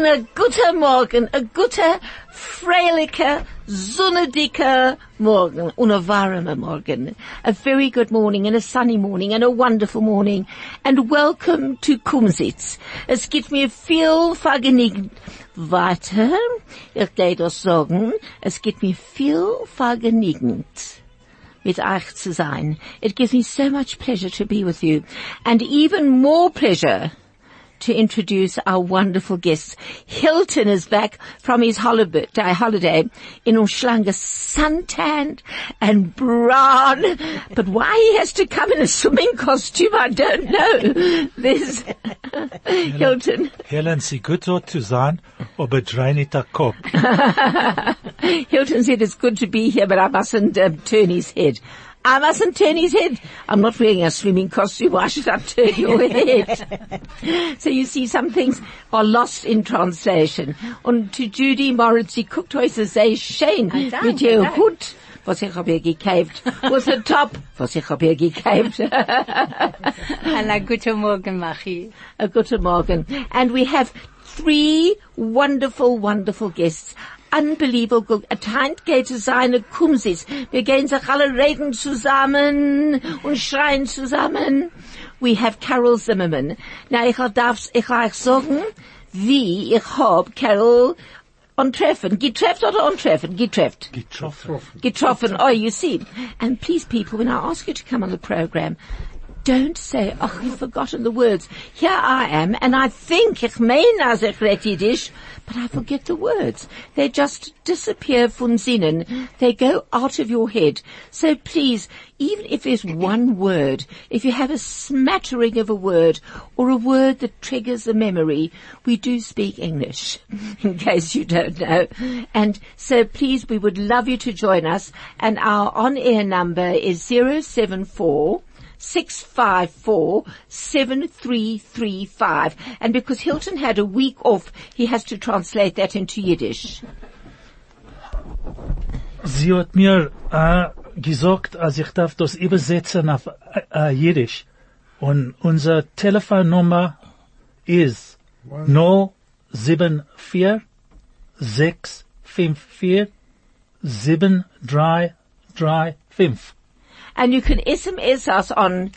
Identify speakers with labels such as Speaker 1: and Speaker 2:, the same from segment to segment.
Speaker 1: und a guter Morgen, a guter, freilicher, sonnendicker Morgen und a warmer Morgen. A very good morning and a sunny morning and a wonderful morning. And welcome to Kumzits. Es gibt mir viel Vergnügen. Weiter, ich gehe das sagen, es gibt mir viel Vergnügen mit euch zu sein. It gives me so much pleasure to be with you. And even more pleasure to introduce our wonderful guests. Hilton is back from his holiday, holiday in Umhlanga, suntanned and brown. But why he has to come in a swimming costume, I don't know. There's Hilton.
Speaker 2: Helen, sie gut dort zu sein, aber drei nicht der Kopf.
Speaker 1: Hilton said it's good to be here, but I mustn't um, turn his head. I mustn't turn his head. I'm not wearing a swimming costume. Why should I turn your head? so you see, some things are lost in translation. Und to Judy Moritz, sie guckt heute sehr schön ah, mit ihr Hut, was ich hab ihr gekauft, with a top, was ich hab ihr gekauft.
Speaker 3: Hallo, guten Morgen, Machi.
Speaker 1: A guten Morgen. And we have three wonderful, wonderful guests unbelievable. A Time geht es seine Kumzits. Wir gehen sich alle reden zusammen und schreien zusammen. We have Carol Zimmerman. Na, ich darf, ich euch sagen, wie ich hab Carol untreffen. Getrefft oder untreffen? Getrefft.
Speaker 2: Getroffen.
Speaker 1: Getroffen. Oh, you see. And please people, when I ask you to come on the program, don't say, oh, you've forgotten the words. Here I am, and I think ich meine, als ich Yiddish, but I forget the words. They just disappear von Sinnen. They go out of your head. So please, even if there's one word, if you have a smattering of a word, or a word that triggers a memory, we do speak English, in case you don't know. And so please, we would love you to join us, and our on-air number is 074 654-7335. And because Hilton had a week off, he has to translate that into Yiddish.
Speaker 2: Sie hat mir äh, gesagt, äh, als ich darf das übersetzen auf äh, äh Jiddisch. Und unser Telefonnummer ist 074 654 7335.
Speaker 1: And you can SMS us on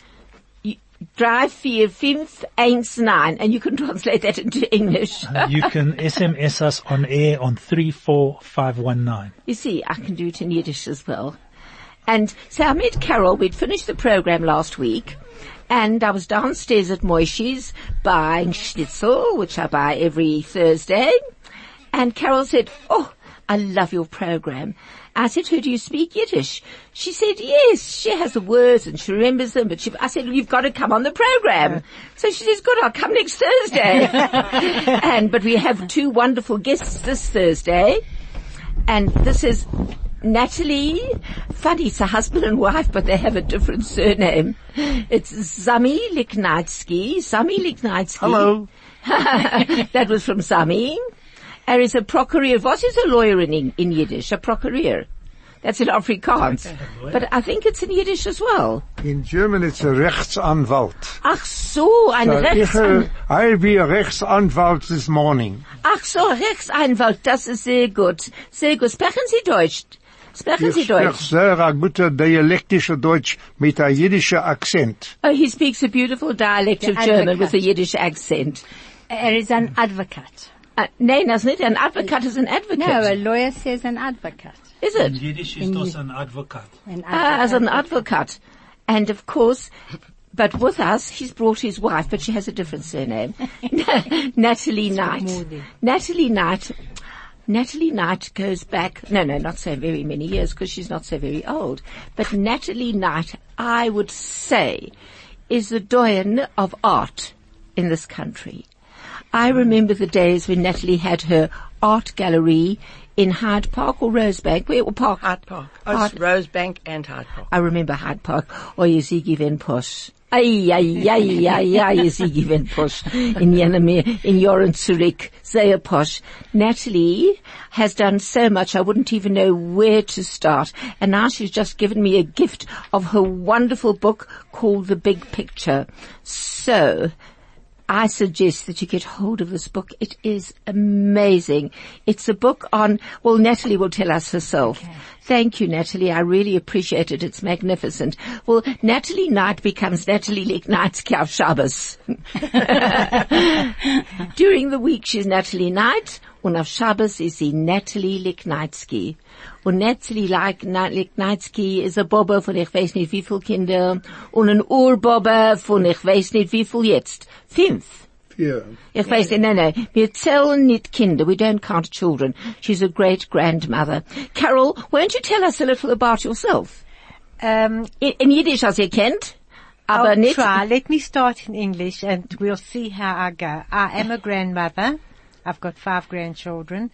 Speaker 1: Drive Fear Fifth Nine, and you can translate that into English.
Speaker 2: you can SMS us on air on 34519.
Speaker 1: You see, I can do it in Yiddish as well. And so I met Carol, we'd finished the program last week, and I was downstairs at Moishi's buying schnitzel, which I buy every Thursday, and Carol said, oh, I love your program. I said to her, do you speak Yiddish? She said, yes, she has the words and she remembers them, but she, I said, well, you've got to come on the program. So she says, good, I'll come next Thursday. and, but we have two wonderful guests this Thursday. And this is Natalie, funny, it's a husband and wife, but they have a different surname. It's Zami Liknitsky. Zami Liknitsky.
Speaker 4: Hello.
Speaker 1: that was from Zami. Er is a procureur. What is a lawyer in, in Yiddish? A procureur. That's in Afrikaans. But I think it's in Yiddish as well.
Speaker 4: In German it's a Rechtsanwalt.
Speaker 1: Ach so, ein
Speaker 4: So ich,
Speaker 1: Rechtsanwalt.
Speaker 4: I'll be a Rechtsanwalt this morning.
Speaker 1: Ach so, Rechtsanwalt, das ist sehr gut. Sehr gut. Sprechen Sie Deutsch? Sprechen Sie
Speaker 4: Ich spreche
Speaker 1: Deutsch?
Speaker 4: sehr a guter dialektischer Deutsch mit a jiddischer Akzent.
Speaker 1: Oh, he speaks a beautiful dialect of
Speaker 3: The
Speaker 1: German with a
Speaker 3: advocate.
Speaker 1: Yiddish accent.
Speaker 3: Er is an advocate.
Speaker 1: Uh, nein, das nicht. An advocate is an advocate.
Speaker 3: No, a lawyer says an advocate.
Speaker 1: is it?
Speaker 2: Jiddisch ist das ein Advokat.
Speaker 3: An
Speaker 1: Ah, as an advocate. And of course, but with us, he's brought his wife, but she has a different surname. Natalie Knight.
Speaker 3: Moody.
Speaker 1: Natalie Knight. Natalie Knight goes back, no, no, not so very many years because she's not so very old. But Natalie Knight, I would say, is the doyen of art in this country. I remember the days when Natalie had her art gallery in Hyde Park or Rosebank, where Park?
Speaker 5: Hyde Park. Oh,
Speaker 1: Hyde-
Speaker 5: it's Rosebank and Hyde Park.
Speaker 1: I remember Hyde Park. Oh, or see, given posh. Ay, ay, ay, ay, ay, you see, given posh. In Yenemir, in Yoren Zurich, sehr posh. Natalie has done so much, I wouldn't even know where to start. And now she's just given me a gift of her wonderful book called The Big Picture. So, I suggest that you get hold of this book. It is amazing. It's a book on, well, Natalie will tell us herself. Thank you, Natalie. I really appreciate it. It's magnificent. Well, Natalie Knight becomes Natalie Leknitsky of Shabbos. During the week, she's Natalie Knight. Und auf Shabbos ist sie Natalie Leknitsky. Und Natalie Leknitsky ist ein Bobber von ich weiß nicht wie viel Kinder und ein Urbobber von ich weiß nicht wie viel jetzt. Fünf.
Speaker 4: Yeah.
Speaker 1: Ich weiß nicht, no, no. Wir zählen nicht Kinder. We don't count children. She's a great grandmother. Carol, won't you tell us a little about yourself?
Speaker 3: Um,
Speaker 1: In, in Yiddish, as ihr kennt. Aber
Speaker 3: I'll
Speaker 1: nicht.
Speaker 3: try. Let me start in English and we'll see how I go. I am a grandmother. I've got five grandchildren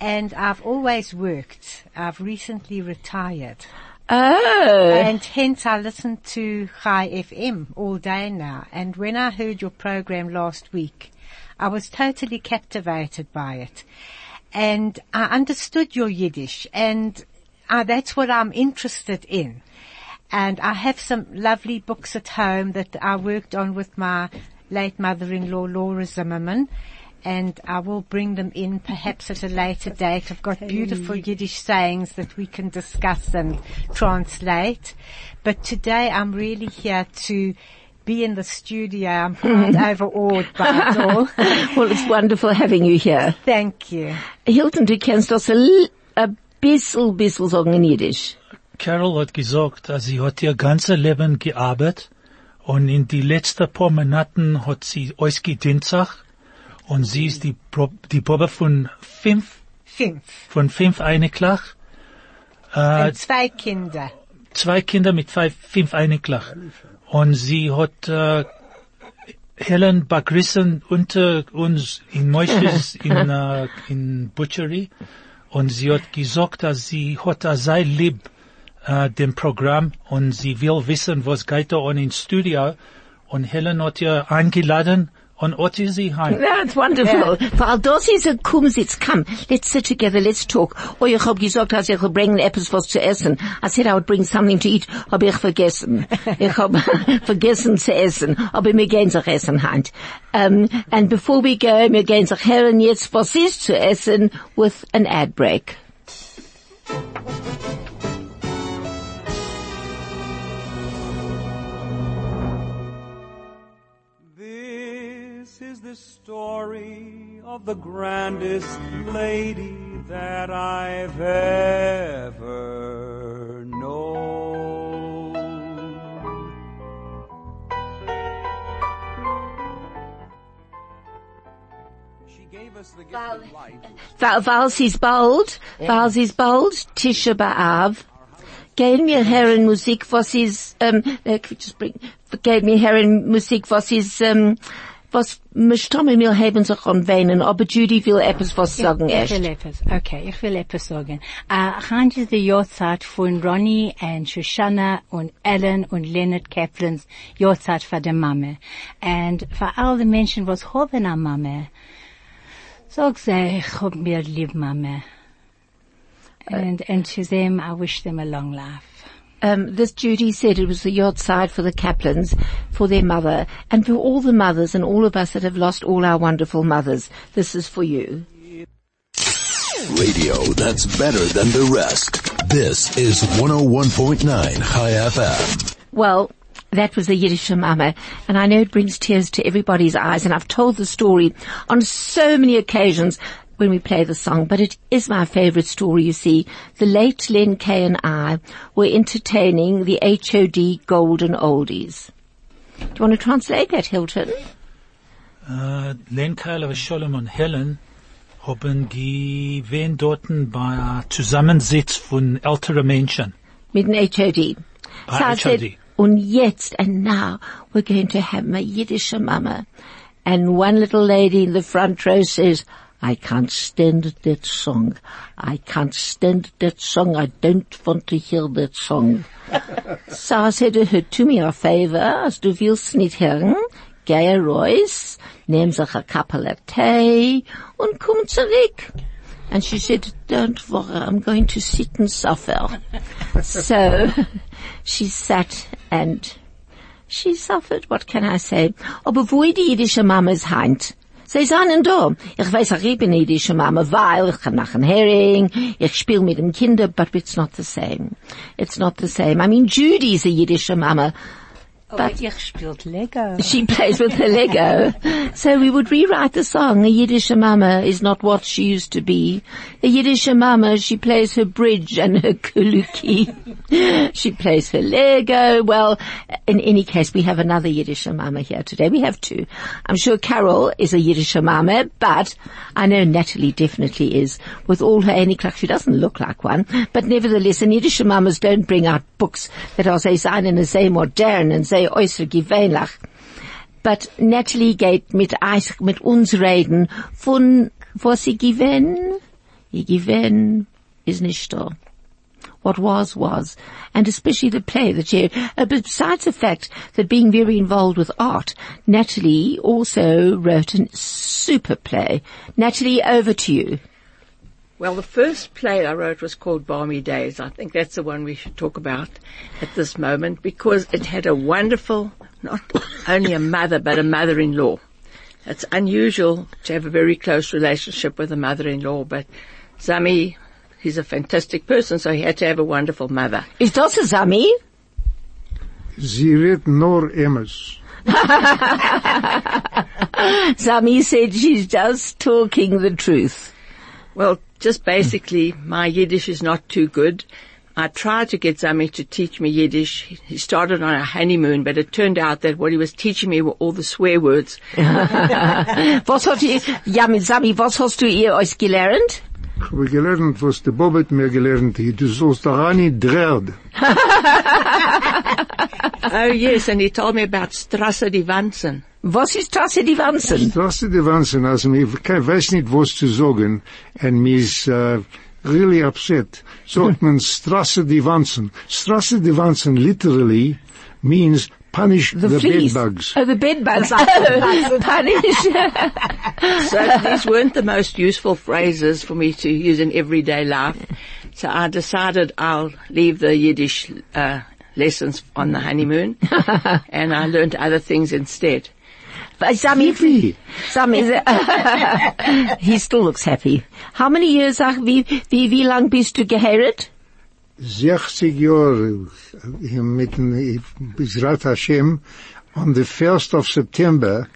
Speaker 3: and I've always worked. I've recently retired
Speaker 1: Oh.
Speaker 3: and hence I listen to Chai FM all day now. And when I heard your program last week, I was totally captivated by it. And I understood your Yiddish and uh, that's what I'm interested in. And I have some lovely books at home that I worked on with my late mother-in-law, Laura Zimmerman. And I will bring them in perhaps at a later date. I've got beautiful Yiddish sayings that we can discuss and translate. But today I'm really here to be in the studio. I'm quite overawed by it all.
Speaker 1: well, it's wonderful having you here.
Speaker 3: Thank you.
Speaker 1: Hilton, du kennst das a, l- a bissel, bissel sagen in Yiddish.
Speaker 2: Carol hat gesagt, dass sie hat ihr ganze Leben gearbeitet und in die letzten paar Monaten hat sie ausgedienstig und sie ist die, Pro- die Probe von fünf,
Speaker 3: Fünf.
Speaker 2: von fünf Einiglich. Äh,
Speaker 3: Und zwei Kinder.
Speaker 2: zwei Kinder mit fünf, fünf Einiglich. Und sie hat äh, Helen begrissen unter uns in Moishes in, äh, in Butchery und sie hat gesagt, dass sie hat sei lieb äh, dem Programm und sie will wissen, was geht da an im Studio und Helen hat ihr eingeladen und hat sie heim.
Speaker 1: That's wonderful. Weil das ist ein Kumzits. Come, let's sit together, let's talk. Oh, ich hab gesagt, dass ich will bringen etwas was zu essen. I said I would bring something to eat, hab ich vergessen. ich hab vergessen zu essen. Aber wir gehen sich essen hand. Um, and before we go, wir gehen sich hören jetzt, was ist zu essen, with an ad break.
Speaker 6: Story of the grandest lady that I've ever known. She gave us the gift of life.
Speaker 1: Weil, weil sie ist bald, weil sie bald, Tisha B'Av, gehen wir hören Musik, was ist, äh, can we just bring, gehen wir hören Musik, was ist, ähm, um, was, Mischtomme mir haben sich an weinen, aber Judy will etwas was sagen
Speaker 3: Ich
Speaker 1: erst.
Speaker 3: will etwas, okay, ich will etwas sagen. Uh, heute ist die Jahrzeit von Ronnie und Shoshana und Ellen und Leonard Kaplans Jahrzeit für die Mama. Und für all die Menschen, was haben eine Mama, sag sie, ich hab mir lieb Mama. And, and to them, I wish them a long life.
Speaker 1: Um, this Judy said it was the yacht side for the Kaplans, for their mother, and for all the mothers and all of us that have lost all our wonderful mothers. This is for you.
Speaker 7: Radio that's better than the rest. This is 101.9 Chai FM.
Speaker 1: Well, that was the Yiddish Mama, and I know it brings tears to everybody's eyes, and I've told the story on so many occasions when we play the song, but it is my favorite story, you see. The late Len Kay and I were entertaining the HOD Golden Oldies. Do you want to translate that, Hilton?
Speaker 2: Uh, Len Keiler, Sholem und Helen haben gewähnt dorten bei Zusammensitz von älteren Menschen.
Speaker 1: Mit dem HOD.
Speaker 2: Bei ah,
Speaker 1: So I said,
Speaker 2: HOD.
Speaker 1: und jetzt, and now, we're going to have my Yiddish mama. And one little lady in the front row says, I can't stand that song. I can't stand that song. I don't want to hear that song. so I said to her, do me a favor, as du willst nicht hören, geh raus, nimm sich a couple of tea und komm zurück. And she said, don't worry, I'm going to sit and suffer. so she sat and she suffered, what can I say? Aber wo die jüdische Mama ist heint? Sie er sind da. Ich weiß auch, ich bin jüdische Mama, weil ich kann machen Hering, ich spiele mit den Kindern, but it's not the same. It's not the same. I mean, Judy is a jüdische Mama.
Speaker 3: But ich spielt Lego.
Speaker 1: She plays with her Lego. so we would rewrite the song. A Yiddish mama is not what she used to be. A Yiddish mama, she plays her bridge and her kuluki. she plays her Lego. Well, in any case, we have another Yiddish mama here today. We have two. I'm sure Carol is a Yiddish mama, but I know Natalie definitely is. With all her Eniklach, she doesn't look like one. But nevertheless, and Yiddish mamas don't bring out books that are say sein and say modern and say äußer gewöhnlich. But Natalie geht mit, eis- mit uns reden von was sie gewinn. Ihr gewinn ist nicht da. What was, was. And especially the play that she, uh, besides the fact that being very involved with art, Natalie also wrote a super play. Natalie, over to you.
Speaker 5: Well, the first play I wrote was called Balmy Days. I think that's the one we should talk about at this moment because it had a wonderful, not only a mother, but a mother-in-law. It's unusual to have a very close relationship with a mother-in-law, but Zami, he's a fantastic person, so he had to have a wonderful mother.
Speaker 1: Is that a Sami?
Speaker 4: Sie redt nur Emmes.
Speaker 1: Sami said she's just talking the truth.
Speaker 5: Well, just basically, my Yiddish is not too good. I tried to get Zami to teach me Yiddish. He started on a honeymoon, but it turned out that what he was teaching me were all the swear words.
Speaker 1: Was was hast du ihr euch gelernt?
Speaker 4: Ich habe gelernt, was der Bob hat mir gelernt. Du sollst da nicht drehen.
Speaker 5: oh yes, and he told me about Strasse die Wanzen.
Speaker 1: Was ist Tasse die Wanzen?
Speaker 4: Strasse die Wahnsinn, also kein weiß nicht, was zu sagen, and mir ist uh, really upset. Sagt man Strasse die Wahnsinn. Strasse die Wahnsinn literally means punish the,
Speaker 1: fleas.
Speaker 4: bedbugs.
Speaker 1: Oh, the bed bugs. Oh, punish.
Speaker 5: So these weren't the most useful phrases for me to use in everyday life. So I decided I'll leave the Yiddish uh, lessons on the honeymoon, and I learned other things instead.
Speaker 1: But Sami,
Speaker 4: Yippee.
Speaker 1: Sami, he still looks happy. How many years, ach, wie, wie, wie lang bist du geheiratet?
Speaker 4: 60 Jahre äh, mit dem Bizrat Hashem on the 1st of September.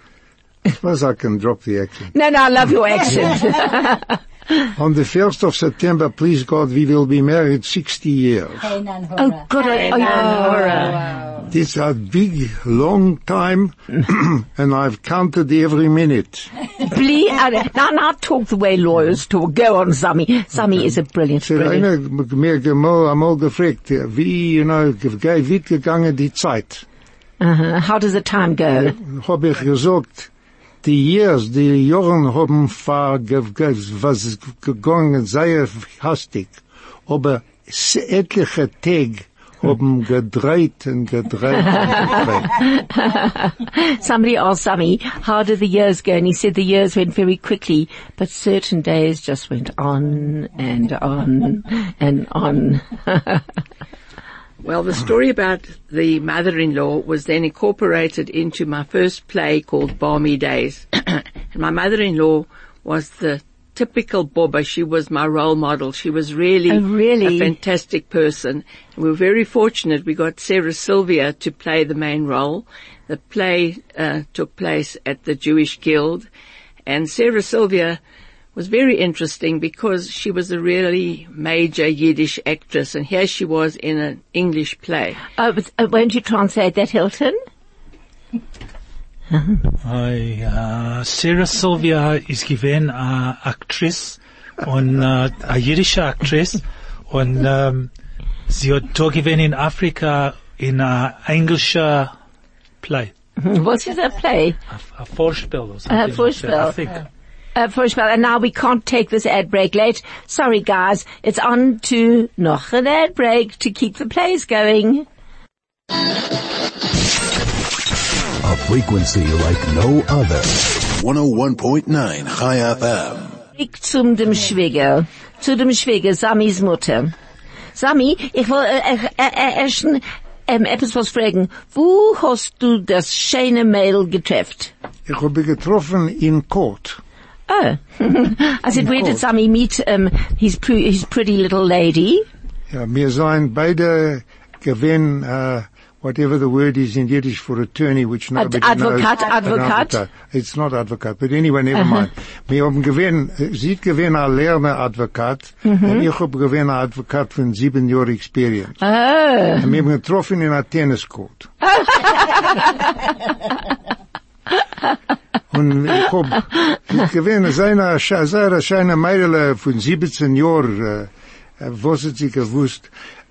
Speaker 4: I suppose I can drop the accent.
Speaker 1: No, no, I love your accent.
Speaker 4: On the 1st of September, please God, we will be married 60 years.
Speaker 1: oh, God, I, oh, oh,
Speaker 4: It's a big, long time, and I've counted every minute.
Speaker 1: Please, uh, now, now talk the way lawyers talk. Go on, Sami. Sami is a brilliant,
Speaker 4: Sie hat
Speaker 1: brilliant.
Speaker 4: einer mir einmal, einmal gefragt, wie, you know, wie gegangen die Zeit?
Speaker 1: Uh-huh. How does the time go?
Speaker 4: Hab ich gesagt, die Years, die Jahren haben ver, ge, ge, was gegangen sehr hastig, aber etliche Tage haben gedreht und gedreht und gedreht.
Speaker 1: Somebody asked Sammy, how did the years go? And he said the years went very quickly, but certain days just went on and on and on.
Speaker 5: Well, the story about the mother-in-law was then incorporated into my first play called Balmy Days. and my mother-in-law was the typical Boba. She was my role model. She was really,
Speaker 1: Oh, really?
Speaker 5: a fantastic person. And we were very fortunate. We got Sarah Sylvia to play the main role. The play uh, took place at the Jewish Guild. And Sarah Sylvia was very interesting because she was a really major Yiddish actress and here she was in an English play.
Speaker 1: oh, but, uh, won't you translate that, Hilton?
Speaker 2: Hi, uh, Sarah Sylvia ist gewesen a und uh, a jüdische Actress und um, sie hat da gewesen in Afrika in a englischer Play,
Speaker 1: What is that play?
Speaker 2: a Vorspiel or something. Like
Speaker 1: Vorspiel.
Speaker 2: I think.
Speaker 1: Uh, of and now we can't take this ad break late. Sorry guys, it's on to noch an ad break to keep the plays going.
Speaker 7: A frequency like no other. 101.9 High FM.
Speaker 1: Ich zum dem Schwieger, zu dem Schwieger, Samis Mutter. Sami, ich will, äh, äh, äh, erst, ähm, etwas was fragen. Wo hast du das schöne Mädel getrefft?
Speaker 4: Ich habe getroffen in Court.
Speaker 1: Oh. I said, where did Sammy meet um, his, pre- his pretty little lady?
Speaker 4: Ja, wir seien beide gewinn, uh, whatever the word is in Yiddish for attorney, which nobody knows.
Speaker 1: advocate,
Speaker 4: An
Speaker 1: advocate.
Speaker 4: It's not advocate, but anyway, never uh-huh. mind. Wir haben gewinn, sie gewinn ein lerner Advokat, und mm-hmm. ich hab gewinn ein Advokat von sieben Jahren Experience. Ah.
Speaker 1: Oh.
Speaker 4: Und wir haben getroffen in einem Tenniscourt. Und ich hab, ich gewinn, seine, seine scheine Mädel von 17 Jahren, äh, was hat sie gewusst?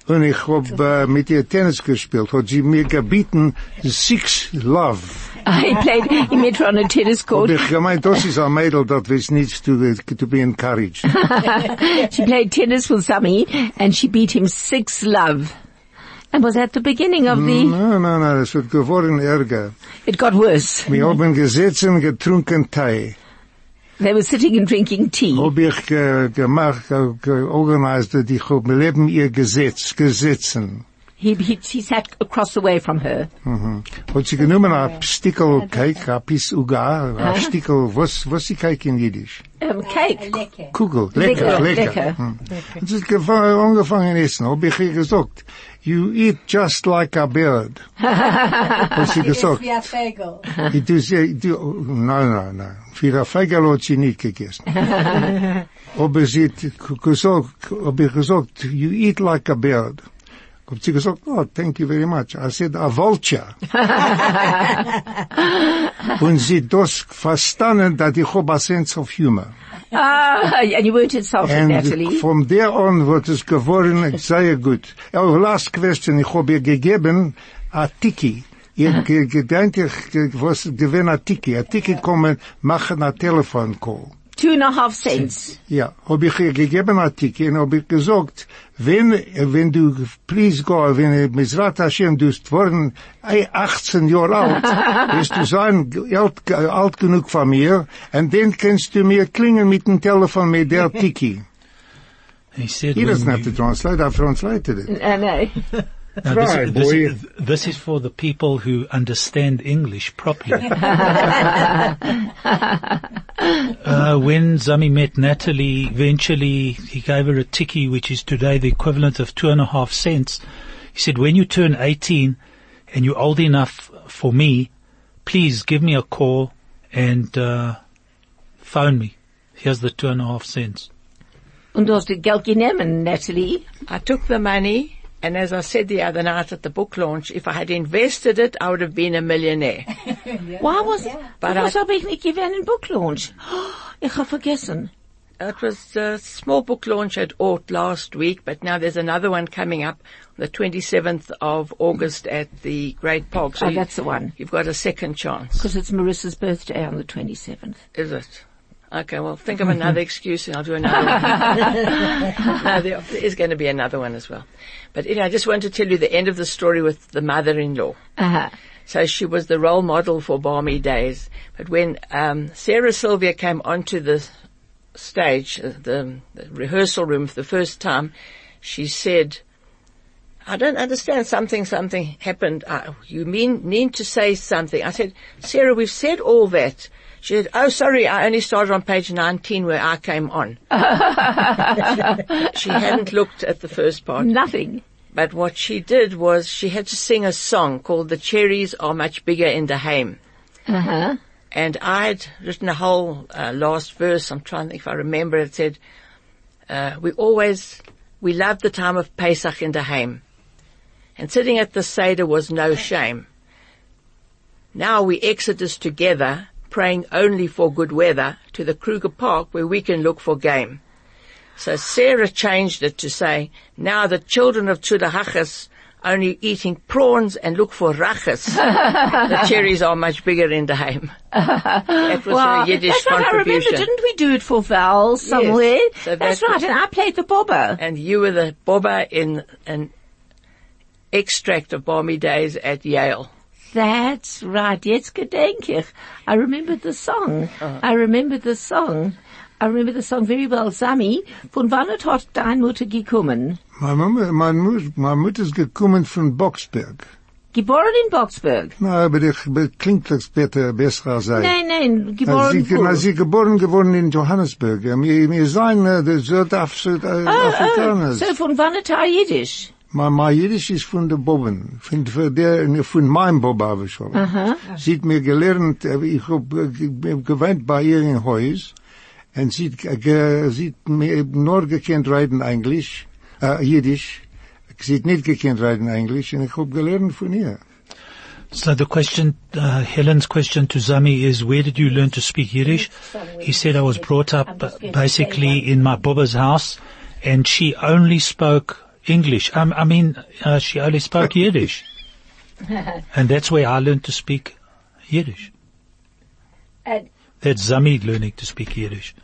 Speaker 4: Und ich hab äh, mit ihr Tennis gespielt, hat sie mir gebeten, Six Love.
Speaker 1: he played, he met her on a tennis
Speaker 4: Und
Speaker 1: court.
Speaker 4: ich gemeint, das ist ein Mädel, that was needs to, to be encouraged.
Speaker 1: She played tennis with Sammy and she beat him six love. And was that the beginning of the, mm,
Speaker 4: No, no, no, es wird geworden ärger.
Speaker 1: it got worse.
Speaker 4: Wir haben gesessen, getrunken Tee.
Speaker 1: They were sitting and drinking tea.
Speaker 4: Hab ich eh, ge, gemacht, eh, ge, georganized, dass ich hab neben ihr gesetzt, gesetzen.
Speaker 1: He, he, he sat across the way from her. Mhm.
Speaker 4: Hat sie genommen a stickel cake, a piece uga, a stickel, was, was sie cake in Jiddisch?
Speaker 1: Um, cake.
Speaker 4: Kugel,
Speaker 1: Lecker,
Speaker 4: lecker, lecker.
Speaker 1: lecker.
Speaker 4: Und mhm. sie hat gefa- angefangen essen, hab ich ihr gesagt, you eat just like a bird. Hat sie gesagt,
Speaker 3: Wie ein Vogel.
Speaker 4: ich tu sie, du, nein, nein, nein, für a Feigel hat sie nicht gegessen. Aber sie hat gesagt, ich gesagt, you eat like a bird. Sie gesagt, oh, thank you very much. I said, a vulture. Und sie das verstanden, dass ich hab a sense of humor.
Speaker 1: Ah, and you weren't insulted,
Speaker 4: And
Speaker 1: Natalie.
Speaker 4: from there on wird es geworden sehr gut. Our last question, ich habe ihr gegeben a Tiki. Ich, ge- was gewinn a Tiki. A Tiki kommen, machen a Telephone-Call.
Speaker 1: Two and a half cents.
Speaker 4: Ja, habe ich ihr gegeben a Tiki und habe ich gesagt, wenn, wenn du, please go, wenn Mizrat Hashem, du bist worden, ey, 18 Jahre alt, wirst du sein, alt, alt genug von mir, und dann kannst du mir klingen mit dem Telefon mit der Tiki.
Speaker 2: He said,
Speaker 4: He doesn't have to translate, I've translated it.
Speaker 1: Uh, no.
Speaker 2: No,
Speaker 4: Try,
Speaker 2: this,
Speaker 4: boy.
Speaker 2: this, this is for the people who understand English properly. uh, when Zami met Natalie, eventually he gave her a tiki, which is today the equivalent of two and a half cents. He said, when you turn 18 and you're old enough for me, please give me a call and uh, phone me. Here's the two and a half cents.
Speaker 1: Und du hast das Geld genommen, Natalie.
Speaker 5: I took the money, and as I said the other night at the book launch, if I had invested it, I would have been a millionaire.
Speaker 1: Why was,
Speaker 5: But
Speaker 1: was
Speaker 5: I-
Speaker 1: habe ich nicht gewählt in Book Launch? Ich habe vergessen.
Speaker 5: It was a small book launch at Ort last week, but now there's another one coming up on the 27th of August at the Great Park. So
Speaker 1: Oh,
Speaker 5: you-
Speaker 1: that's the one.
Speaker 5: You've got a second chance,
Speaker 1: Because it's Marissa's birthday on the 27th.
Speaker 5: is it? Okay, well, think of another excuse and I'll do another one. no, there, is going to be another one as well. But anyway, I just want to tell you the end of the story with the mother-in-law.
Speaker 1: Uh-huh.
Speaker 5: So she was the role model for Barmy Days. But when um, Sarah Sylvia came onto the stage, uh, the, the rehearsal room for the first time, she said, I don't understand something, something happened. Uh, you mean, need to say something. I said, Sarah, we've said all that. She said, oh, sorry, I only started on page 19 where I came on. she hadn't looked at the first part.
Speaker 1: Nothing.
Speaker 5: But what she did was she had to sing a song called The Cherries Are Much Bigger in the Haim.
Speaker 1: Uh-huh.
Speaker 5: And I'd written a whole uh, last verse. I'm trying to think if I remember. It said, uh, we always, we love the time of Pesach in the Haim. And sitting at the Seder was no shame. Now we exodus together, praying only for good weather, to the Kruger Park where we can look for game. So Sarah changed it to say, now the children of Tzudahachas only eating prawns and look for rachas. the cherries are much bigger in the Haim. That was her Yiddish
Speaker 1: that's right. I remember. Didn't we do it for Val somewhere?
Speaker 5: So
Speaker 1: that's
Speaker 5: that
Speaker 1: right. And I played the bobber.
Speaker 5: And you were the boba in an extract of Balmy Days at Yale.
Speaker 1: That's right. Jetzt gedenk ich. I remember the song.
Speaker 5: Uh-huh.
Speaker 1: I remember the song. I remember the song very well. Sami, von wann hat deine Mutter gekommen?
Speaker 4: My Mama, my, Mutter, meine Mutter ist gekommen von Boksburg.
Speaker 1: Geboren in Boksburg.
Speaker 4: Na, aber ich be- klingt das besser, besser als sei.
Speaker 1: Nein, nein,
Speaker 4: Na,
Speaker 1: geboren
Speaker 4: sie, na,
Speaker 1: wo?
Speaker 4: sie geboren geworden in Johannesburg. Ja, Wir, wir seien äh, der Südaf
Speaker 1: Oh,
Speaker 4: Südafrikaner.
Speaker 1: oh, so von wann hat er Jiddisch?
Speaker 4: Mein, mein Jiddisch ist von der Bobben, von, von der, von meinem Bob habe ich schon.
Speaker 1: Aha.
Speaker 4: Sie hat mir gelernt, äh, ich hab äh, ge- gewohnt bei ihr in Haus, und sie, hat, äh, ge- sie hat mir nur gekannt reden Englisch, äh, Jiddisch. Sie hat nicht gekannt reden Englisch, und ich hab gelernt von ihr.
Speaker 2: So the question, uh, Helen's question to Zami is, where did you learn to speak Yiddish? He said, I was brought up uh, basically in my Bubba's house and she only spoke English. Um, I mean, uh, she only spoke Yiddish. and that's where I learned to speak Yiddish.
Speaker 1: And-
Speaker 2: That's Zami learning to speak Yiddish.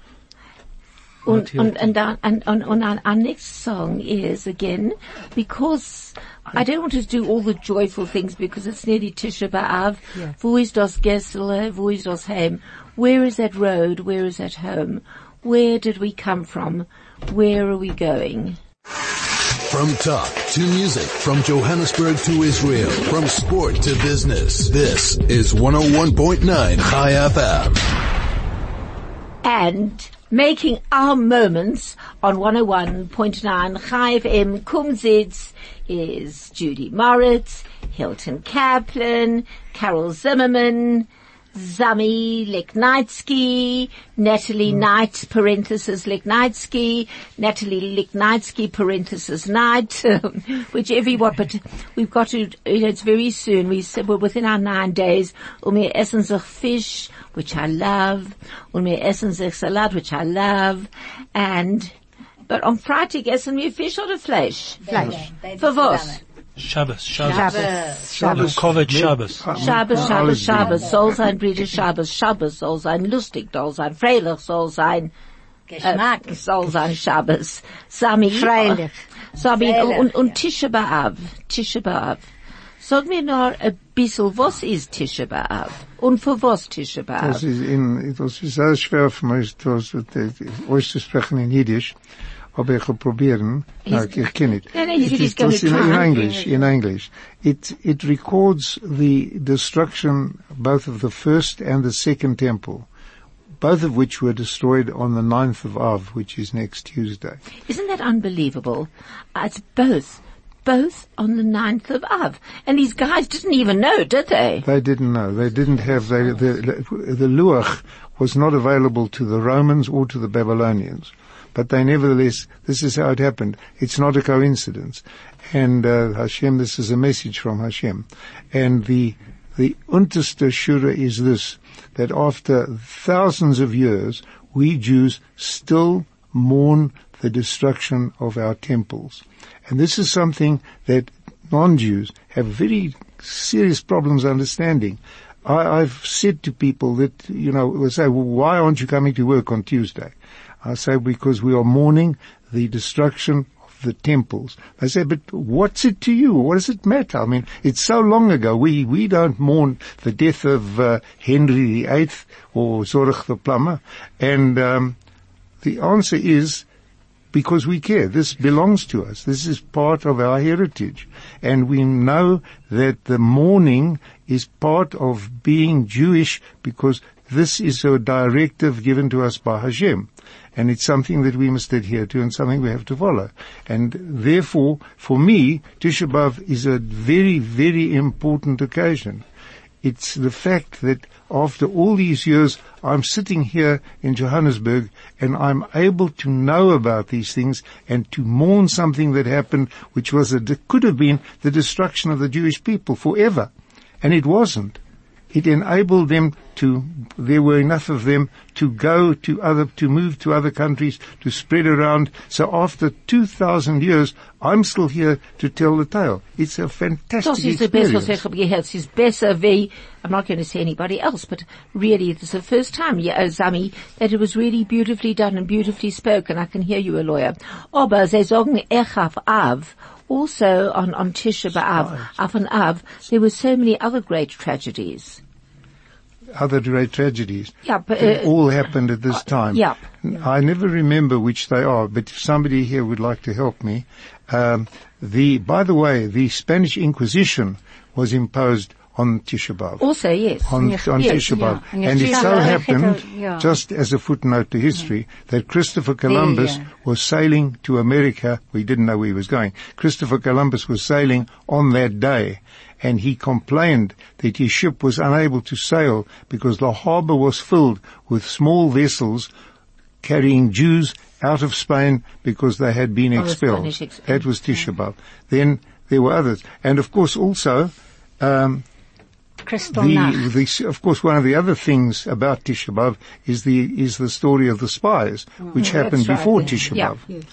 Speaker 1: Und,
Speaker 2: What
Speaker 1: und, and, our, and, and, and our, our next song is again, because I don't want to do all the joyful things because it's nearly Tisha B'Av. Wo ist das Gessele? Wo ist das Heim? Where is that road? Where is that home? Where did we come from? Where are we going?
Speaker 7: From talk to music, from Johannesburg to Israel, from sport to business. This is 101.9 Chai FM.
Speaker 1: and making our moments on 101.9 Chai FM Kumzits is Judy Moritz, Hilton Kaplan, Carol Zimmerman, Zami Leknitsky, Natalie hmm. Knight, parenthesis Leknitsky, Natalie Leknitsky, parenthesis Knight, whichever you want, but we've got to, you know, it's very soon. We said we're within our nine days. Und wir essen sich Fish, which I love. Und wir essen sich Salat, which I love. And, but on Freitag essen wir Fisch oder Fleisch?
Speaker 3: Fleisch.
Speaker 1: Für was?
Speaker 2: Shabbos, Shabbos.
Speaker 3: Shabbos.
Speaker 4: Shabbos.
Speaker 2: Covered Shabbos.
Speaker 1: Shabbos, Shabbos, Shabbos, soll sein Brüder Shabbos, Shabbos soll sein lustig, soll sein freilich, soll sein,
Speaker 3: Geschmack.
Speaker 1: äh, soll sein Shabbos. Sami.
Speaker 3: Freilich.
Speaker 1: Sami, und, und Tisha B'Av, Tisha B'Av. Sag mir nur ein bisschen, was ist Tisha B'Av? Und für was Tisha
Speaker 4: Das
Speaker 1: B'Av?
Speaker 4: ist in, das ist sehr schwer für mich, das, das, euch zu sprechen in Jiddisch. Aber ich. No, ich, kenne it.
Speaker 1: No, no, you
Speaker 4: It
Speaker 1: said
Speaker 4: is
Speaker 1: he's gonna
Speaker 4: just in, in. English, in English. It, it records the destruction both of the first and the second temple, both of which were destroyed on the 9th of Av, which is next Tuesday.
Speaker 1: Isn't that unbelievable? Uh, it's both, both on the 9th of Av. And these guys didn't even know, did they?
Speaker 4: They didn't know. They didn't have, they, the, the Luach was not available to the Romans or to the Babylonians. But they nevertheless, this is how it happened. It's not a coincidence. And, uh, Hashem, this is a message from Hashem. And the, the unterste Shura is this, that after thousands of years, we Jews still mourn the destruction of our temples. And this is something that non-Jews have very serious problems understanding. I, I've said to people that, you know, they say, well, why aren't you coming to work on Tuesday? I say, because we are mourning the destruction of the temples. I say, but what's it to you? What does it matter? I mean, it's so long ago. We, we don't mourn the death of uh, Henry VIII or Zorich the plumber. And, um, the answer is, because we care. This belongs to us. This is part of our heritage. And we know that the mourning is part of being Jewish because this is a directive given to us by Hashem. And it's something that we must adhere to and something we have to follow. And therefore, for me, Tisha B'Av is a very, very important occasion. It's the fact that after all these years, I'm sitting here in Johannesburg and I'm able to know about these things and to mourn something that happened which was a, could have been the destruction of the Jewish people forever. And it wasn't. It enabled them to, there were enough of them to go to other, to move to other countries, to spread around. So after 2,000 years, I'm still here to tell the tale. It's a fantastic
Speaker 1: Das ist the best was
Speaker 4: experience.
Speaker 1: ich habe gehört. Es ist besser wie, I'm not going to say anybody else, but really it's the first time, yeah, oh, Zami, that it was really beautifully done and beautifully spoken. I can hear you, a lawyer. Aber sie sagen Echav Av, also on, on Tisha B'Av, Av and Av, there were so many other great tragedies.
Speaker 4: Other great tragedies.
Speaker 1: Yeah, but, uh,
Speaker 4: all happened at this time.
Speaker 1: yeah.
Speaker 4: I never remember which they are, but if somebody here would like to help me, um, the by the way, the Spanish Inquisition was imposed on Tisha B'av.
Speaker 1: Also, yes.
Speaker 4: on,
Speaker 8: Yes,
Speaker 4: on
Speaker 1: yes,
Speaker 4: Tisha B'Av.
Speaker 8: yeah.
Speaker 4: And it so happened,
Speaker 8: Yeah.
Speaker 4: just as a footnote to history, that Christopher Columbus
Speaker 8: yeah.
Speaker 4: was sailing to America. We didn't know where he was going. Christopher Columbus was sailing on that day and he complained that his ship was unable to sail because the harbor was filled with small vessels carrying Jews out of Spain because they had been
Speaker 1: Oh,
Speaker 4: expelled.
Speaker 1: Ex-
Speaker 4: that was Tisha B'Av. Then there were others. And of course also, um, the, the, of course, one of the other things about Tisha B'Av is the is the story of the spies, which happened
Speaker 1: right,
Speaker 4: before
Speaker 1: yeah.
Speaker 4: Tisha
Speaker 1: Yeah.
Speaker 4: B'Av.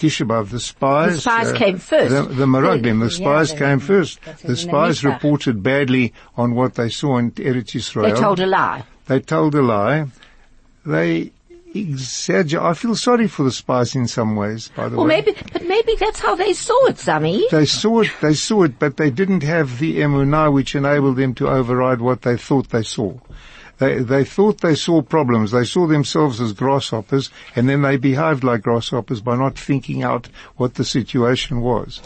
Speaker 4: The spies.
Speaker 1: The spies uh, came first.
Speaker 4: The, the Meraglim, the spies
Speaker 8: they-
Speaker 4: came first. The
Speaker 8: the
Speaker 4: spies
Speaker 8: Mishpach.
Speaker 4: reported badly on what they saw in Eretz Israel.
Speaker 1: They told a lie.
Speaker 4: They told a lie. They exaggerate. I feel sorry for the spies in some ways, by the
Speaker 1: Or
Speaker 4: way.
Speaker 1: maybe, but maybe that's how they saw it, Zami.
Speaker 4: They saw it, they saw it, but they didn't have the emunah which enabled them to override what they thought they saw. They, they thought they saw problems. They saw themselves as grasshoppers and then they behaved like grasshoppers by not thinking out what the situation was.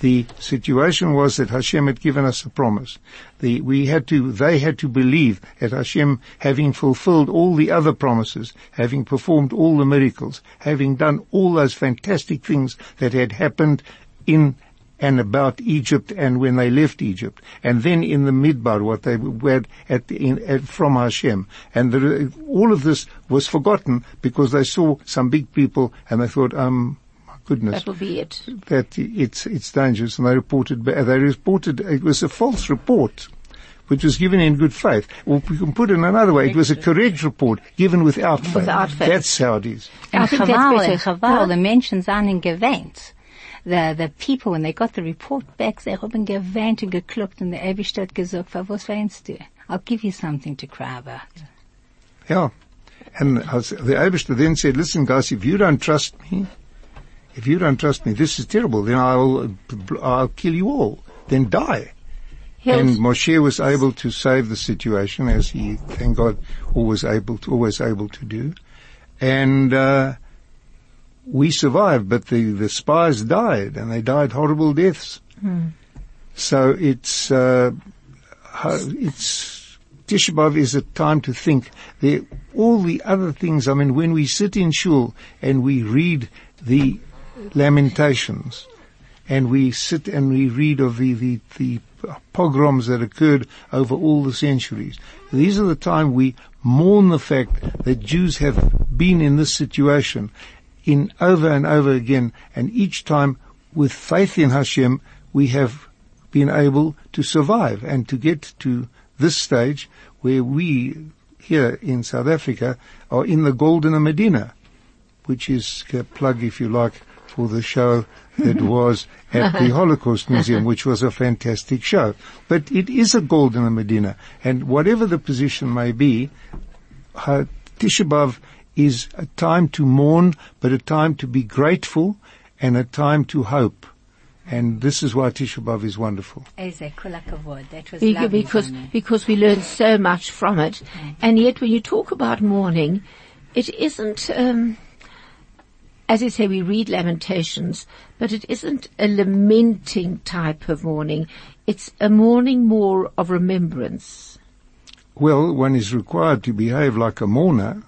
Speaker 4: The situation was that Hashem had given us a promise. The, we had to, they had to believe that Hashem, having fulfilled all the other promises, having performed all the miracles, having done all those fantastic things that had happened in and about Egypt and when they left Egypt, and then in the Midbar, what they had at, in, at from Hashem, and the, all of this was forgotten because they saw some big people and they thought, um, my goodness,
Speaker 1: That will be it.
Speaker 4: that it's it's dangerous, and they reported they reported it was a false report. Which was given in good faith. Or we can put it another way, it was a correct report given without faith.
Speaker 1: Without faith.
Speaker 4: That's how it is.
Speaker 1: I
Speaker 8: And
Speaker 1: think that's
Speaker 8: Chaval,
Speaker 1: better.
Speaker 8: and Chaval,
Speaker 1: Huh?
Speaker 8: the Menschen sind geweint. The, the people, when they got the report back, they haben geweint und gekluckt und der Ewigste hat gesagt, "Wa was weinst du? I'll give you something to cry about.
Speaker 4: Yeah. And as the Abishta then said, listen guys, if you don't trust me, if you don't trust me, this is terrible, then I'll, I'll kill you all. Then die.
Speaker 1: He'll-
Speaker 4: And Moshe was able to save the situation as he, thank God, always able to, always able to do. And, uh, we survived, but the, the spies died and they died horrible deaths. So it's, uh, it's, Tisha B'Av is a time to think. There, all the other things, I mean, when we sit in shul and we read the lamentations, and we sit and we read of the, the, the pogroms that occurred over all the centuries. These are the time we mourn the fact that Jews have been in this situation in over and over again, and each time with faith in Hashem, we have been able to survive and to get to this stage where we here in South Africa are in the Golden Medina, which is a plug, if you like, for the show that was at the Holocaust Museum, which was a fantastic show. But it is a Golden Medina, and whatever the position may be, Tisha B'Av is a time to mourn, but a time to be grateful and a time to hope. And this is why Tisha B'Av is wonderful.
Speaker 8: Eze. That was lovely
Speaker 1: because because we learn so much from it, and yet when you talk about mourning, it isn't. Um, as you say, we read lamentations, but it isn't a lamenting type of mourning. It's a mourning more of remembrance.
Speaker 4: Well, one is required to behave like a mourner.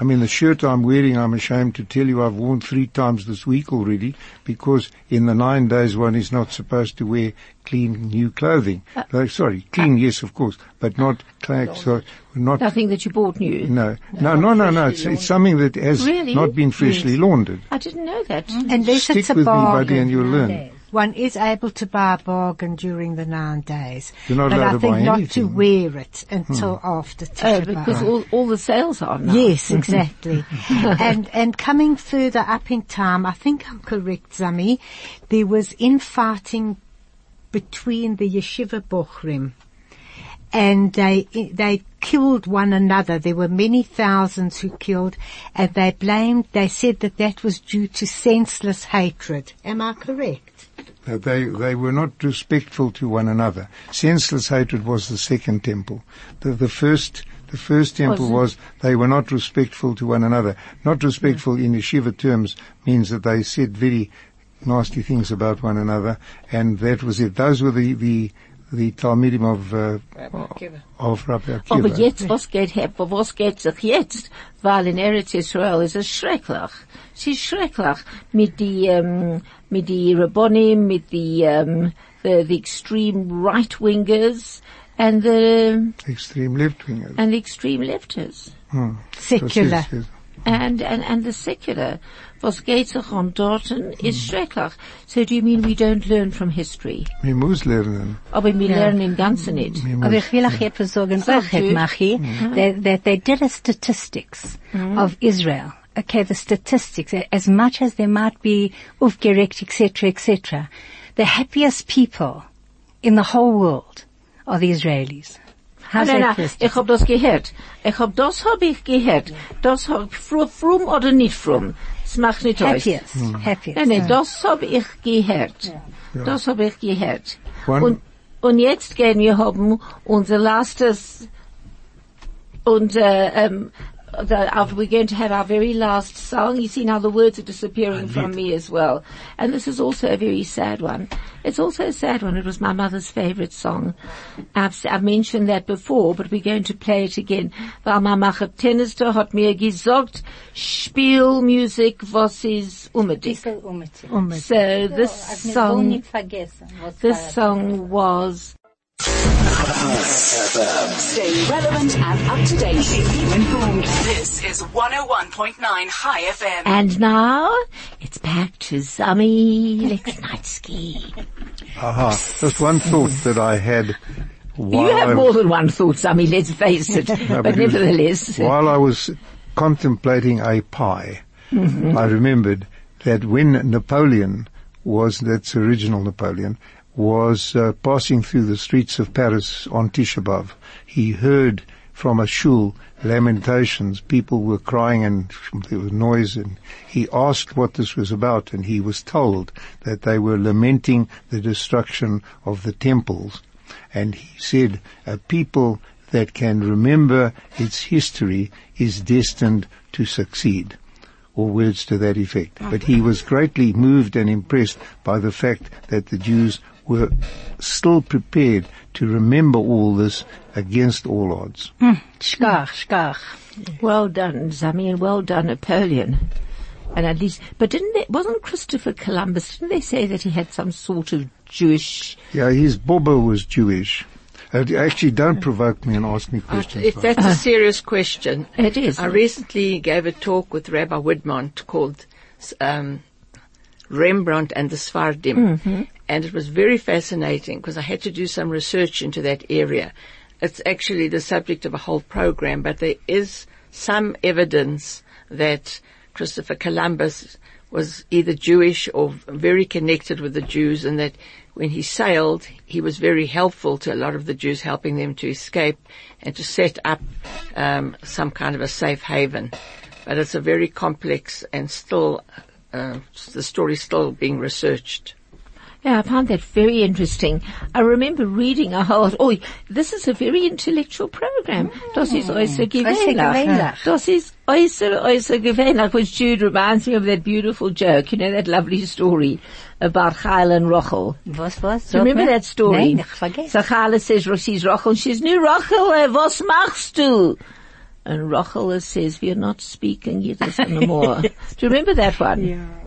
Speaker 4: I mean, the shirt I'm wearing, I'm ashamed to tell you I've worn three times this week already because in the nine days one is not supposed to wear clean new clothing. Uh, no, sorry, clean, yes, of course, but not, cla- so, not,
Speaker 1: Nothing that you bought new.
Speaker 4: no, no, no, no, no, it's, it's something that has
Speaker 1: Really?
Speaker 4: not been freshly laundered.
Speaker 1: I didn't know that.
Speaker 3: Unless
Speaker 4: Stick
Speaker 3: it's a
Speaker 4: with me, buddy, and you'll learn.
Speaker 3: One is able to buy a bargain during the nine days.
Speaker 4: You're not
Speaker 3: but
Speaker 4: allowed
Speaker 3: I
Speaker 4: to
Speaker 3: think
Speaker 4: buy
Speaker 3: not
Speaker 4: anything.
Speaker 3: to wear it until hmm. after
Speaker 1: Oh,
Speaker 3: Tisha
Speaker 1: because
Speaker 3: B'Av.
Speaker 1: all, all the sales are now.
Speaker 3: Yes, exactly. and and coming further up in time, I think I'm correct, Zami. There was infighting between the yeshiva bochrim, and they they killed one another. There were many thousands who killed, and they blamed. They said that that was due to senseless hatred. Am I correct?
Speaker 4: that they, they were not respectful to one another. Senseless hatred was the second temple. The, the first, the first temple was they were not respectful to one another. Not respectful in yeshiva terms means that they said very nasty things about one another, and that was it. Those were the, the, the Talmidim of, uh, of Rabbi Akiva.
Speaker 1: Aber jetzt, was geht, her- was geht sich jetzt? Weil in Eretz Israel ist es schrecklich. Es ist schrecklich mit die, ähm, mit die Rabbonim, mit die, ähm, the, the extreme right-wingers and the,
Speaker 4: Extreme left-wingers.
Speaker 1: and the extreme lefters.
Speaker 4: Hmm.
Speaker 3: Secular.
Speaker 4: Das ist- ist-
Speaker 1: And, and, and the secular. Was geht sich an dorten ist hmm. schrecklich. So do you mean we don't learn from history?
Speaker 4: Wir muss lernen.
Speaker 1: Aber oh, wir lernen im Ganzen nicht.
Speaker 4: Wir
Speaker 8: Aber
Speaker 4: muss-
Speaker 8: ich will auch etwas sagen,
Speaker 1: Sag
Speaker 8: auch, Machi, that, that they did a statistics hmm. of Israel. Okay, the statistics, as much as there might be aufgeregt, etc., etc., the happiest people in the whole world are the Israelis.
Speaker 1: Nein, nein, ich hab das gehört. Ich hab, das hab ich gehört. Das hab, fr- frum oder nicht frum. Das macht nicht aus.
Speaker 8: Happiest, happiest.
Speaker 1: Nein, nein, das hab ich gehört. Das hab ich gehört.
Speaker 4: One-
Speaker 1: Und, und jetzt gehen wir haben unser letztes, und, äh, um, the, our, we're going to have our very last song. You see now the words are disappearing from me as well. And this is also a very sad one. It's also a sad one. It was my mother's favorite song. I've, s- I've mentioned that before, but we're going to play it again. Weil my Macher Tennister hat mir gesagt, Spielmusik, was ist unbedingt. So this song, this song was
Speaker 9: Stay relevant and up to date. Keep you informed. This is 101.9 High FM.
Speaker 1: And now, it's back to Zami Lexnitsky.
Speaker 4: Aha. Just one thought that I had while
Speaker 1: You have more than one thought, Zami, let's face it.
Speaker 4: No,
Speaker 1: but
Speaker 4: it
Speaker 1: nevertheless,
Speaker 4: while I was contemplating a pie,
Speaker 1: Mm-hmm.
Speaker 4: I remembered that when Napoleon was, that's original Napoleon, was uh, passing through the streets of Paris on Tisha B'Av, he heard from a shul lamentations. People were crying and there was noise and he asked what this was about and he was told that they were lamenting the destruction of the temples. And he said, a people that can remember its history is destined to succeed or words to that effect. But he was greatly moved and impressed by the fact that the Jews were still prepared to remember all this against all odds.
Speaker 8: Schkach, schkach.
Speaker 1: well done, Zami, and well done, Napoleon. And at least, but didn't they, wasn't Christopher Columbus, didn't they say that he had some sort of Jewish,
Speaker 4: Yeah, his Bobo was Jewish. Uh, actually, don't provoke me and ask me questions.
Speaker 5: If that's a serious question,
Speaker 1: it is.
Speaker 5: I recently gave a talk with Rabbi Woodmont called um, Rembrandt and the Sfardim, and it was very fascinating because I had to do some research into that area. It's actually the subject of a whole program, but there is some evidence that Christopher Columbus was either Jewish or very connected with the Jews and that when he sailed, he was very helpful to a lot of the Jews, helping them to escape and to set up um, some kind of a safe haven. But it's a very complex and still, uh, the story's still being researched.
Speaker 1: Yeah, I found that very interesting. I remember reading a whole, oh, this is a very intellectual program. Das ist äußer gewöhnlich. Das ist äußer, äußer gewöhnlich, which Jude reminds me of that beautiful joke, you know, that lovely story about Chayla and Rochel.
Speaker 8: Was, was?
Speaker 1: Do you remember that story?
Speaker 8: Nein, ich vergesse.
Speaker 1: So Chayla says, she's Rochel, she says, nu Rochel, eh, was machst du? And Rochel says, we're not speaking Yiddish anymore. Do you remember that one? Yeah.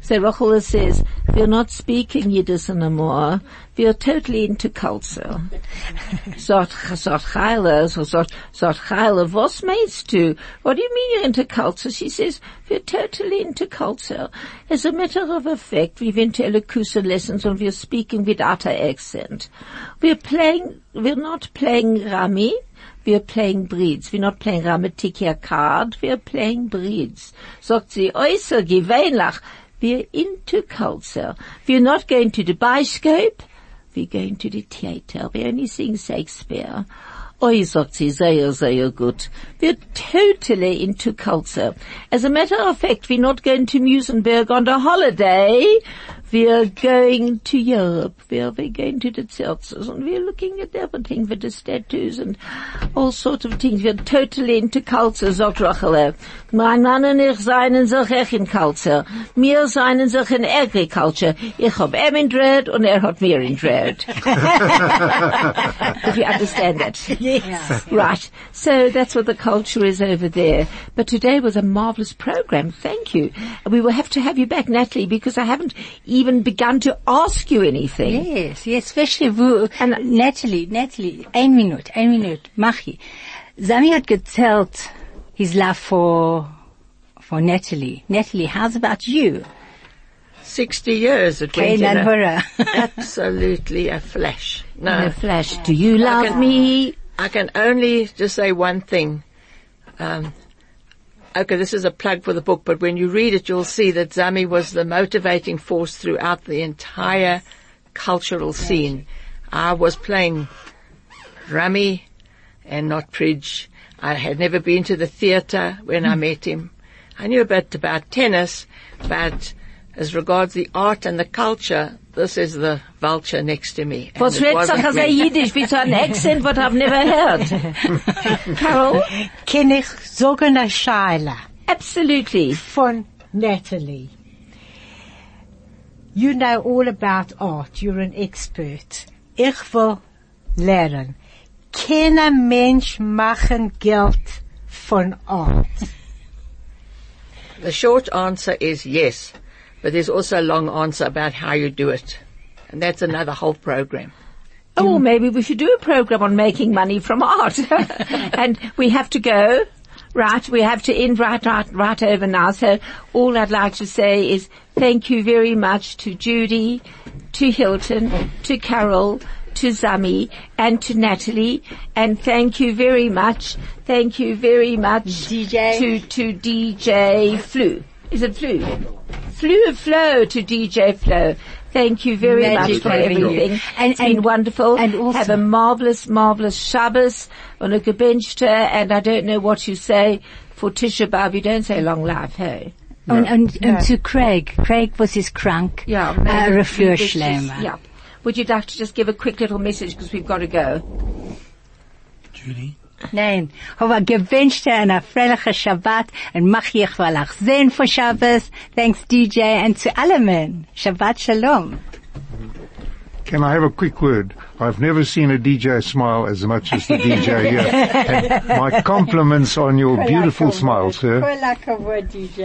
Speaker 1: So Rochel says, we're not speaking Yiddish anymore. We're totally into culture. Sagt, sagt Chayla, so sagt, sagt Chayla, was meinst du? What do you mean you're into culture? She says, we're totally into culture. As a matter of fact, we've into elocution lessons and we're speaking without an accent. We're playing, we're not playing Rami, we're playing breeds. We're not playing Ramatikia card, we're playing breeds. Sagt sie, äußer gewöhnlich, we're into culture. We're not going to the bioscope, we're going to the theater. We're only sing Shakespeare. Oi, sagt sie, sehr, sehr gut. We're totally into culture. As a matter of fact, we're not going to Muizenberg on a holiday. We are going to Europe, we are we're going to the Zeltzers, and we're looking at everything with the statues and all sorts of things. We're totally into culture, sagt Rachel. Mein Mann und ich seien sich echt in culture. Wir seien sich in agriculture. Ich hab ihm in Dread und er hat mir in Dread. if you understand that.
Speaker 3: Yes.
Speaker 1: Right. So that's what the culture is over there. But today was a marvelous program. Thank you. We will have to have you back, Natalie, because I haven't even begun to ask you anything.
Speaker 8: Yes, yes, especially wo, Natalie, Natalie, ein Minute, ein Minute, Machi. Zami hat gezählt his love for, for Natalie. Natalie, how's about you?
Speaker 5: 60 years it
Speaker 8: Okay,
Speaker 5: went in a- absolutely a flash.
Speaker 1: In a
Speaker 5: No,
Speaker 1: flash. Do you love
Speaker 5: can-
Speaker 1: me?
Speaker 5: I can only just say one thing. Um, okay, this is a plug for the book, but when you read it, you'll see that Zami was the motivating force throughout the entire cultural scene. I was playing rummy and not bridge. I had never been to the theatre when I hmm. met him. I knew a bit about tennis, but as regards the art and the culture, this is the vulture next to me. And
Speaker 1: Was
Speaker 5: it
Speaker 1: redt
Speaker 5: wasn't
Speaker 1: sich als a Yiddish with an accent what I've never heard? Carol?
Speaker 3: Kenn ich sagen a Scheile
Speaker 1: Absolutely.
Speaker 3: von Natalie. You know all about art. You're an expert. Ich will lernen. Kann ein Mensch machen Geld von Art?
Speaker 5: The short answer is yes, but there's also a long answer about how you do it. And that's another whole program.
Speaker 1: Oh, maybe we should do a program on making money from art. and we have to go. Right, we have to end right, right, right over now. So all I'd like to say is thank you very much to Judy, to Hilton, to Carol, to Zami, and to Natalie. And thank you very much, thank you very much
Speaker 8: DJ.
Speaker 1: to, to DJ Flu. Is it Flu? Flu Flow to DJ Flow. Thank you very
Speaker 8: Magic
Speaker 1: much for
Speaker 8: having you.
Speaker 1: everything.
Speaker 8: And-
Speaker 1: it's been wonderful.
Speaker 8: and also-
Speaker 1: Have a marvelous, marvelous Shabbos on a gebenchte, and I don't know what you say for Tisha B'Av. You don't say long life, hey?
Speaker 8: And und, und zu Craig. Craig was his crank.
Speaker 1: Yeah.
Speaker 8: Uh,
Speaker 1: maybe just- Yeah. Would you like to just give a quick little message because we've got to go?
Speaker 2: Judy?
Speaker 8: Nein, aber gewünschte eine fröhliche Shabbat und mach ich will auch sehen für Shabbos. Thanks DJ and zu allen. Shabbat Shalom.
Speaker 4: Can I have a quick word? I've never seen a DJ smile as much as the DJ here. And my compliments on your beautiful smile, sir.
Speaker 8: Kol hakavod, DJ.